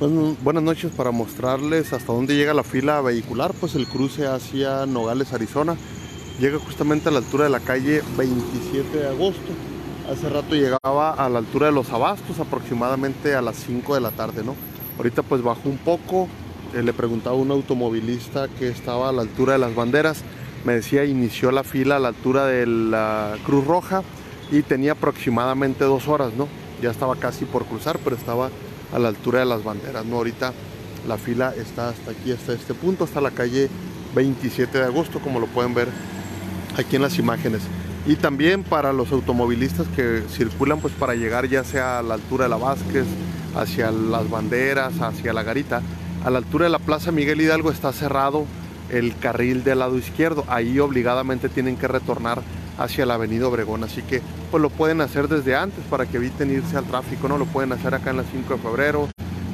Bueno, buenas noches para mostrarles hasta dónde llega la fila vehicular, pues el cruce hacia Nogales, Arizona. Llega justamente a la altura de la calle 27 de agosto. Hace rato llegaba a la altura de los abastos, aproximadamente a las 5 de la tarde, ¿no? Ahorita pues bajó un poco. Eh, le preguntaba a un automovilista que estaba a la altura de las banderas. Me decía, inició la fila a la altura de la Cruz Roja y tenía aproximadamente dos horas, ¿no? Ya estaba casi por cruzar, pero estaba a la altura de las banderas. ¿no? Ahorita la fila está hasta aquí, hasta este punto, hasta la calle 27 de agosto, como lo pueden ver aquí en las imágenes. Y también para los automovilistas que circulan pues para llegar ya sea a la altura de la Vázquez, hacia las banderas, hacia la garita, a la altura de la Plaza Miguel Hidalgo está cerrado el carril del lado izquierdo. Ahí obligadamente tienen que retornar hacia la avenida Obregón. Así que pues lo pueden hacer desde antes para que eviten irse al tráfico, ¿no? Lo pueden hacer acá en la 5 de febrero,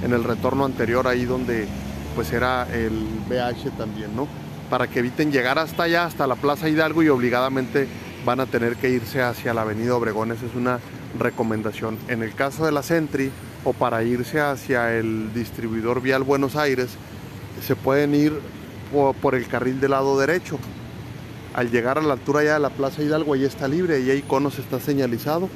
en el retorno anterior ahí donde pues era el BH también, ¿no? Para que eviten llegar hasta allá, hasta la Plaza Hidalgo y obligadamente van a tener que irse hacia la avenida Obregón. Esa es una recomendación. En el caso de la Sentry o para irse hacia el distribuidor vial Buenos Aires, se pueden ir por el carril del lado derecho al llegar a la altura ya de la Plaza Hidalgo, ahí está libre, y ahí conos está señalizado.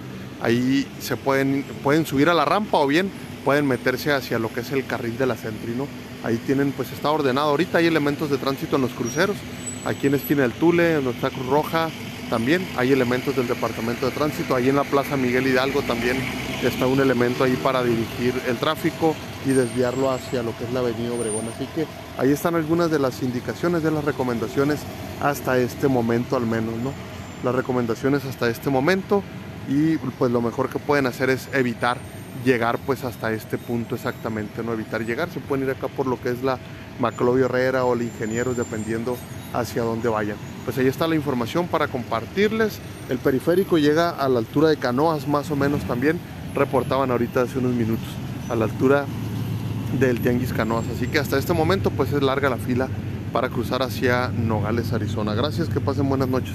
Ahí se pueden, pueden subir a la rampa o bien pueden meterse hacia lo que es el carril de la Centrino. Ahí tienen, pues está ordenado. Ahorita hay elementos de tránsito en los cruceros. Aquí en esquina del Tule, en nuestra Cruz Roja, también hay elementos del departamento de tránsito. Ahí en la Plaza Miguel Hidalgo también está un elemento ahí para dirigir el tráfico y desviarlo hacia lo que es la avenida Obregón. Así que ahí están algunas de las indicaciones, de las recomendaciones hasta este momento al menos, ¿no? Las recomendaciones hasta este momento y pues lo mejor que pueden hacer es evitar llegar pues hasta este punto exactamente, no evitar llegar, se pueden ir acá por lo que es la Maclovio Herrera o el Ingenieros dependiendo hacia dónde vayan. Pues ahí está la información para compartirles. El periférico llega a la altura de Canoas más o menos también, reportaban ahorita hace unos minutos, a la altura del Tianguis Canoas. Así que hasta este momento pues es larga la fila para cruzar hacia Nogales, Arizona. Gracias, que pasen buenas noches.